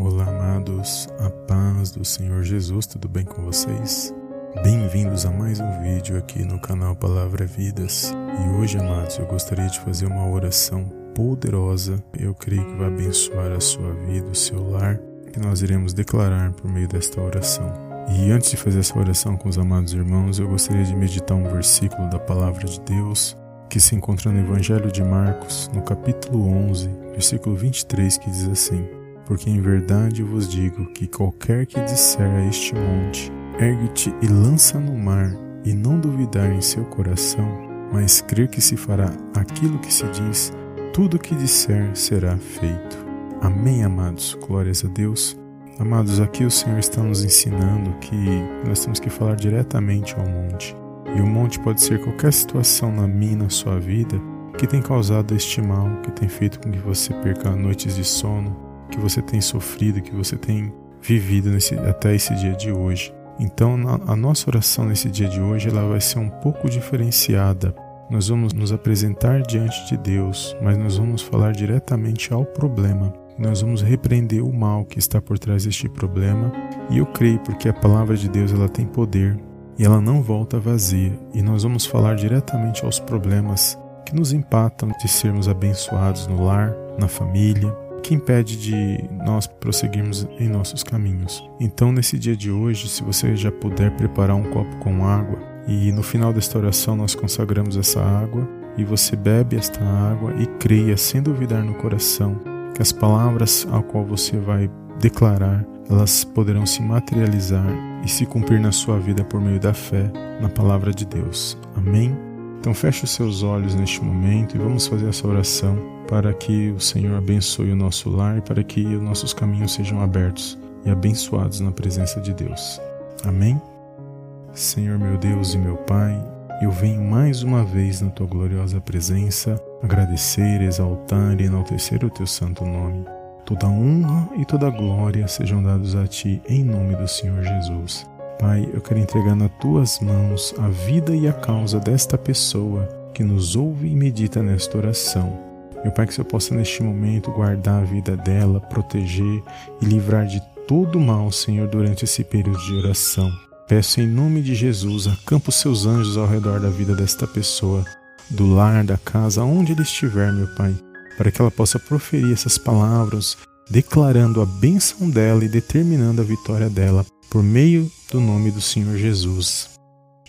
Olá, amados, a paz do Senhor Jesus, tudo bem com vocês? Bem-vindos a mais um vídeo aqui no canal Palavra Vidas. E hoje, amados, eu gostaria de fazer uma oração poderosa. Eu creio que vai abençoar a sua vida, o seu lar, que nós iremos declarar por meio desta oração. E antes de fazer essa oração com os amados irmãos, eu gostaria de meditar um versículo da Palavra de Deus que se encontra no Evangelho de Marcos, no capítulo 11, versículo 23, que diz assim: porque em verdade vos digo que qualquer que disser a este monte, ergue-te e lança no mar, e não duvidar em seu coração, mas crer que se fará aquilo que se diz, tudo o que disser será feito. Amém, amados. Glórias a Deus. Amados, aqui o Senhor está nos ensinando que nós temos que falar diretamente ao monte. E o monte pode ser qualquer situação na minha, na sua vida, que tem causado este mal, que tem feito com que você perca noites de sono, que você tem sofrido, que você tem vivido nesse, até esse dia de hoje. Então, a nossa oração nesse dia de hoje ela vai ser um pouco diferenciada. Nós vamos nos apresentar diante de Deus, mas nós vamos falar diretamente ao problema. Nós vamos repreender o mal que está por trás deste problema, e eu creio porque a palavra de Deus ela tem poder e ela não volta vazia. E nós vamos falar diretamente aos problemas que nos empatam de sermos abençoados no lar, na família, que impede de nós prosseguirmos em nossos caminhos. Então, nesse dia de hoje, se você já puder preparar um copo com água e no final desta oração nós consagramos essa água e você bebe esta água e creia sem duvidar no coração que as palavras ao qual você vai declarar, elas poderão se materializar e se cumprir na sua vida por meio da fé na palavra de Deus. Amém. Então feche os seus olhos neste momento e vamos fazer essa oração para que o Senhor abençoe o nosso lar, para que os nossos caminhos sejam abertos e abençoados na presença de Deus. Amém? Senhor meu Deus e meu Pai, eu venho mais uma vez na tua gloriosa presença agradecer, exaltar e enaltecer o teu santo nome. Toda honra e toda glória sejam dados a ti em nome do Senhor Jesus. Pai, eu quero entregar nas tuas mãos a vida e a causa desta pessoa que nos ouve e medita nesta oração. Meu Pai, que você possa neste momento guardar a vida dela, proteger e livrar de todo mal, Senhor, durante esse período de oração. Peço em nome de Jesus, acampa os seus anjos ao redor da vida desta pessoa, do lar, da casa, onde ele estiver, meu Pai, para que ela possa proferir essas palavras, declarando a bênção dela e determinando a vitória dela por meio do nome do Senhor Jesus.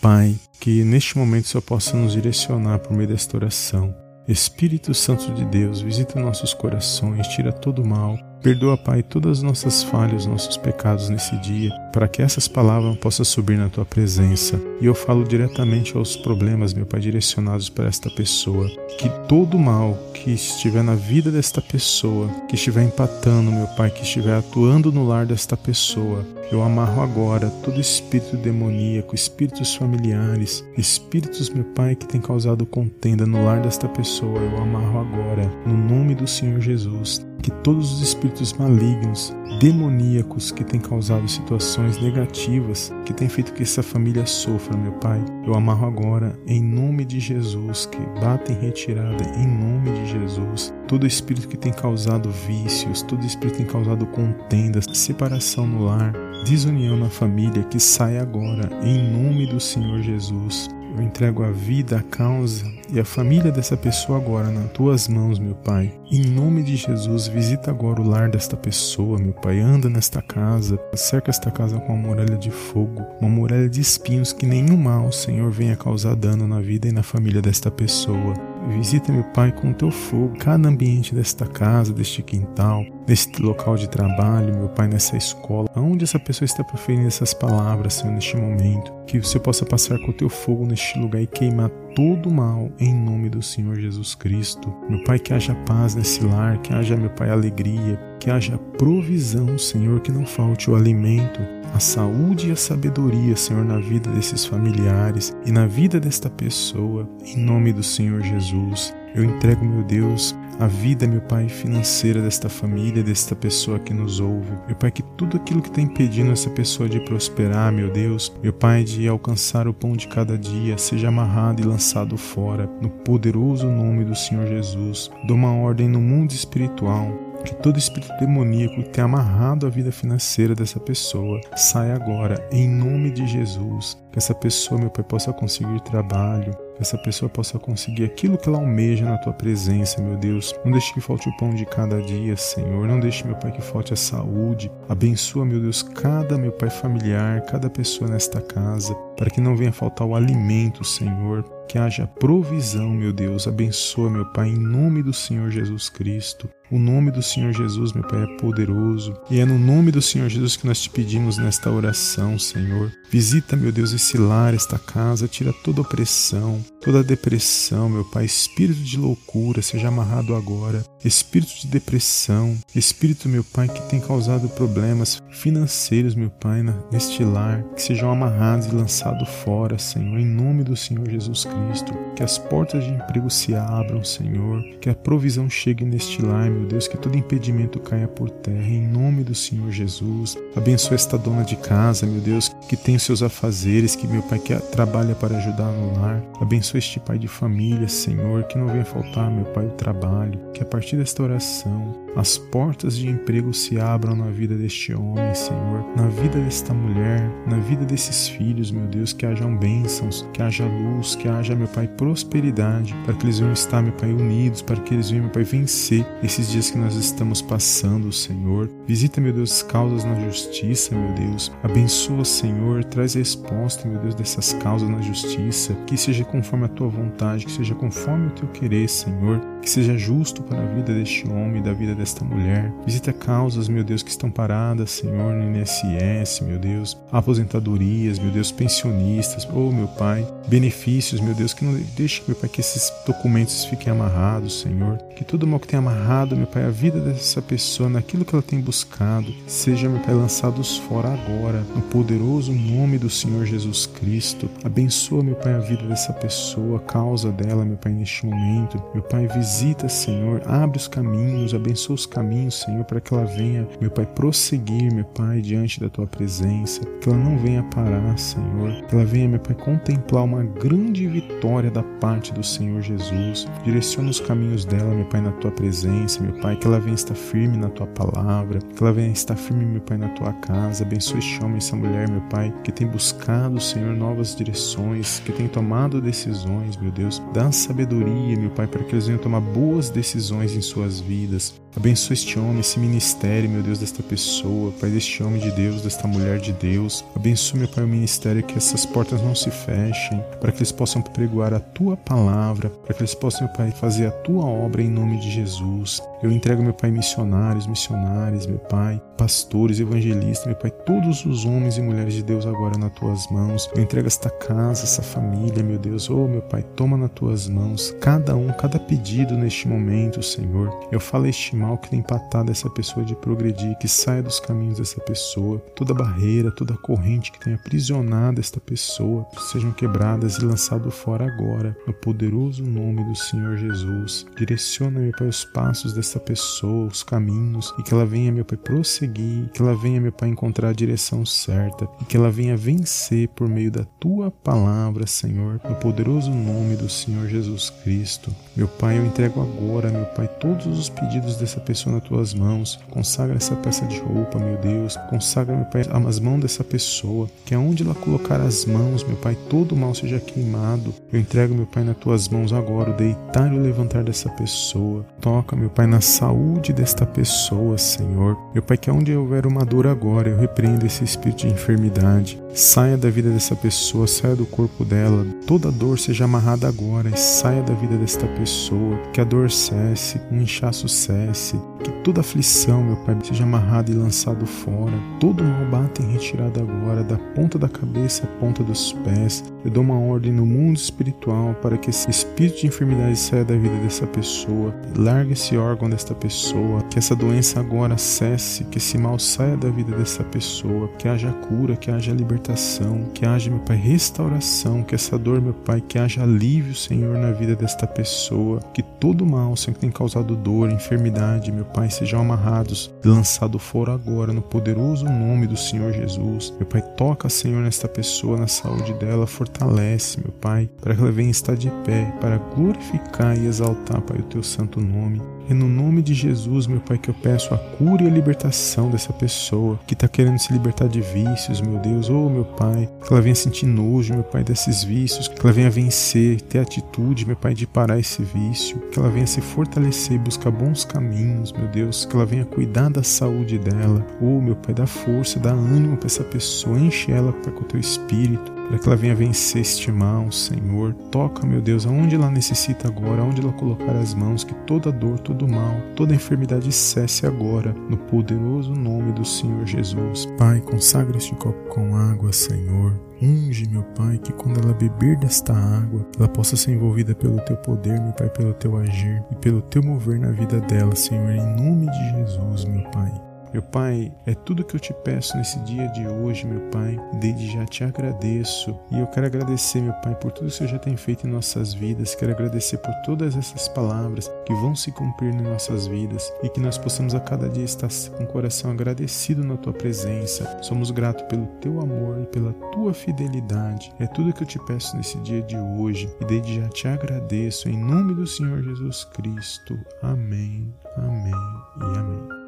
Pai, que neste momento só possa nos direcionar por meio desta oração. Espírito Santo de Deus, visita nossos corações, tira todo o mal Perdoa, Pai, todas as nossas falhas, nossos pecados nesse dia, para que essas palavras possam subir na tua presença. E eu falo diretamente aos problemas, meu Pai, direcionados para esta pessoa. Que todo mal que estiver na vida desta pessoa, que estiver empatando, meu Pai, que estiver atuando no lar desta pessoa, eu amarro agora todo espírito demoníaco, espíritos familiares, espíritos, meu Pai, que tem causado contenda no lar desta pessoa, eu amarro agora, no nome do Senhor Jesus que todos os espíritos malignos, demoníacos que têm causado situações negativas, que têm feito que essa família sofra, meu Pai, eu amarro agora em nome de Jesus, que bata em retirada em nome de Jesus. Todo espírito que tem causado vícios, todo espírito que tem causado contendas, separação no lar, desunião na família, que saia agora em nome do Senhor Jesus. Eu entrego a vida, a causa e a família dessa pessoa agora nas tuas mãos, meu Pai. Em nome de Jesus, visita agora o lar desta pessoa, meu Pai. Anda nesta casa, cerca esta casa com uma muralha de fogo, uma muralha de espinhos que nenhum mal, Senhor, venha causar dano na vida e na família desta pessoa. Visita, meu Pai, com o teu fogo cada ambiente desta casa, deste quintal, neste local de trabalho, meu Pai, nessa escola, aonde essa pessoa está proferindo essas palavras, Senhor, neste momento. Que você possa passar com o teu fogo neste lugar e queimar todo o mal em nome do Senhor Jesus Cristo. Meu Pai, que haja paz nesse lar, que haja, meu Pai, alegria, que haja provisão, Senhor, que não falte o alimento, a saúde e a sabedoria, Senhor, na vida desses familiares e na vida desta pessoa, em nome do Senhor Jesus. Eu entrego, meu Deus, a vida, meu Pai, financeira desta família, desta pessoa que nos ouve. Meu Pai, que tudo aquilo que está impedindo essa pessoa de prosperar, meu Deus, meu Pai, de alcançar o pão de cada dia, seja amarrado e lançado fora, no poderoso nome do Senhor Jesus. Dou uma ordem no mundo espiritual que todo espírito demoníaco que tem amarrado a vida financeira dessa pessoa saia agora, em nome de Jesus. Que essa pessoa, meu Pai, possa conseguir trabalho, que essa pessoa possa conseguir aquilo que ela almeja na tua presença, meu Deus. Não deixe que falte o pão de cada dia, Senhor. Não deixe, meu Pai, que falte a saúde. Abençoa, meu Deus, cada, meu Pai, familiar, cada pessoa nesta casa, para que não venha faltar o alimento, Senhor que haja provisão, meu Deus. Abençoa, meu Pai, em nome do Senhor Jesus Cristo. O nome do Senhor Jesus, meu Pai, é poderoso. E é no nome do Senhor Jesus que nós te pedimos nesta oração, Senhor. Visita, meu Deus, esse lar, esta casa, tira toda opressão, toda depressão, meu Pai. Espírito de loucura seja amarrado agora. Espírito de depressão, espírito, meu Pai, que tem causado problemas financeiros, meu Pai, neste lar, que sejam amarrados e lançados fora, Senhor, em nome do Senhor Jesus Cristo. Que as portas de emprego se abram, Senhor. Que a provisão chegue neste lar, meu Deus, que todo impedimento caia por terra, em nome do Senhor Jesus. Abençoa esta dona de casa, meu Deus, que tem seus afazeres, que meu Pai que trabalha para ajudar no lar. Abençoa este pai de família, Senhor, que não venha faltar, meu Pai, o trabalho. Que a partir desta oração, as portas de emprego se abram na vida deste homem, Senhor, na vida desta mulher, na vida desses filhos, meu Deus, que hajam bênçãos, que haja luz, que haja, meu Pai, prosperidade, para que eles venham estar, meu Pai, unidos, para que eles venham, meu Pai, vencer esses dias que nós estamos passando, Senhor. Visita, meu Deus, causas na justiça, meu Deus. Abençoa, Senhor, traz resposta, meu Deus, dessas causas na justiça, que seja conforme a tua vontade, que seja conforme o teu querer, Senhor, que seja justo para a vida deste homem e da vida desta mulher. Visita causas, meu Deus, que estão paradas, Senhor, no INSS, meu Deus, aposentadorias, meu Deus, pensionistas, oh meu Pai, benefícios, meu Deus, que não deixe, meu Pai, que esses documentos fiquem amarrados, Senhor, que todo mal que tem amarrado, meu Pai, a vida dessa pessoa, naquilo que ela tem buscado, seja, meu Pai, lançados fora agora, no poderoso nome do Senhor Jesus Cristo. Abençoa, meu Pai, a vida dessa pessoa, a causa dela, meu Pai, neste momento. Meu Pai, visita, Senhor, abre os caminhos, abençoa os caminhos, Senhor, para que ela venha, meu Pai, prosseguir, meu Pai, diante da tua presença, que ela não venha parar, Senhor, que ela venha, meu Pai, contemplar uma grande vitória da parte do Senhor Jesus. Direciona os caminhos dela, meu Pai, na tua presença, meu Pai, que ela venha estar firme na tua palavra, que ela venha estar firme, meu Pai, na tua casa. Abençoa este homem, essa mulher, meu Pai, que tem buscado, Senhor, novas direções, que tem tomado decisões, meu Deus. Dá sabedoria, meu Pai, para que eles venham tomar boas decisões em suas vidas. Abençoa este homem, esse ministério, meu Deus, desta pessoa, Pai, deste homem de Deus, desta mulher de Deus. Abençoa, meu Pai, o ministério, que essas portas não se fechem, para que eles possam pregoar a tua palavra, para que eles possam, meu Pai, fazer a tua obra em nome de Jesus. Eu entrego, meu Pai, missionários, missionárias, meu Pai, pastores, evangelistas, meu Pai, todos os homens e mulheres de Deus agora nas tuas mãos. Eu entrego esta casa, essa família, meu Deus. Oh, meu Pai, toma nas tuas mãos cada um, cada pedido neste momento, Senhor. Eu falo este mal que tem empatado essa pessoa de progredir, que saia dos caminhos dessa pessoa. Toda barreira, toda corrente que tenha aprisionado esta pessoa, sejam quebradas e lançadas fora agora, no poderoso nome do Senhor Jesus. Direciona, meu Pai, os passos dessa pessoa, os caminhos, e que ela venha, meu Pai, prosseguir, que ela venha, meu Pai, encontrar a direção certa, e que ela venha vencer por meio da tua palavra, Senhor, no poderoso nome do Senhor Jesus Cristo. Meu Pai, eu entrego agora, meu Pai, todos os pedidos dessa essa pessoa nas tuas mãos. Consagra essa peça de roupa, meu Deus. Consagra, meu Pai, as mãos dessa pessoa. Que aonde ela colocar as mãos, meu Pai, todo mal seja queimado. Eu entrego, meu Pai, nas tuas mãos agora o deitar e o levantar dessa pessoa. Toca, meu Pai, na saúde desta pessoa, Senhor. Meu Pai, que aonde houver uma dor agora, eu repreendo esse espírito de enfermidade. Saia da vida dessa pessoa, saia do corpo dela. Toda dor seja amarrada agora e saia da vida desta pessoa. Que a dor cesse, o inchaço cesse que toda aflição, meu Pai, seja amarrada e lançado fora. Todo mal bata em retirada agora, da ponta da cabeça à ponta dos pés. Eu dou uma ordem no mundo espiritual para que esse espírito de enfermidade saia da vida dessa pessoa. Largue esse órgão desta pessoa. Que essa doença agora cesse, que esse mal saia da vida dessa pessoa. Que haja cura, que haja libertação, que haja, meu Pai, restauração. Que essa dor, meu Pai, que haja alívio, Senhor, na vida desta pessoa. Que todo mal, Senhor, que tem causado dor, enfermidade, meu Pai, sejam amarrados lançados fora agora no poderoso nome do Senhor Jesus. Meu Pai, toca, Senhor, nesta pessoa, na saúde dela, fortalece, meu Pai, para que ela venha estar de pé, para glorificar e exaltar, Pai, o teu santo nome. É no nome de Jesus, meu Pai, que eu peço a cura e a libertação dessa pessoa que está querendo se libertar de vícios, meu Deus. Oh, meu Pai, que ela venha sentir nojo, meu Pai, desses vícios, que ela venha vencer, ter atitude, meu Pai, de parar esse vício, que ela venha se fortalecer e buscar bons caminhos, meu Deus, que ela venha cuidar da saúde dela. Oh, meu Pai, dá força, dá ânimo para essa pessoa, enche ela com o teu espírito para que ela venha vencer este mal, Senhor. Toca, meu Deus, aonde ela necessita agora, aonde ela colocar as mãos, que toda dor, todo mal, toda enfermidade cesse agora, no poderoso nome do Senhor Jesus. Pai, consagra este copo com água, Senhor. Unge, meu Pai, que quando ela beber desta água, ela possa ser envolvida pelo teu poder, meu Pai, pelo teu agir e pelo teu mover na vida dela, Senhor, em nome de Jesus, meu Pai. Meu Pai, é tudo que eu te peço nesse dia de hoje, meu Pai. Desde já te agradeço. E eu quero agradecer, meu Pai, por tudo que o Senhor já tem feito em nossas vidas. Quero agradecer por todas essas palavras que vão se cumprir em nossas vidas e que nós possamos a cada dia estar com o coração agradecido na tua presença. Somos gratos pelo teu amor e pela tua fidelidade. É tudo que eu te peço nesse dia de hoje. E desde já te agradeço em nome do Senhor Jesus Cristo. Amém. Amém.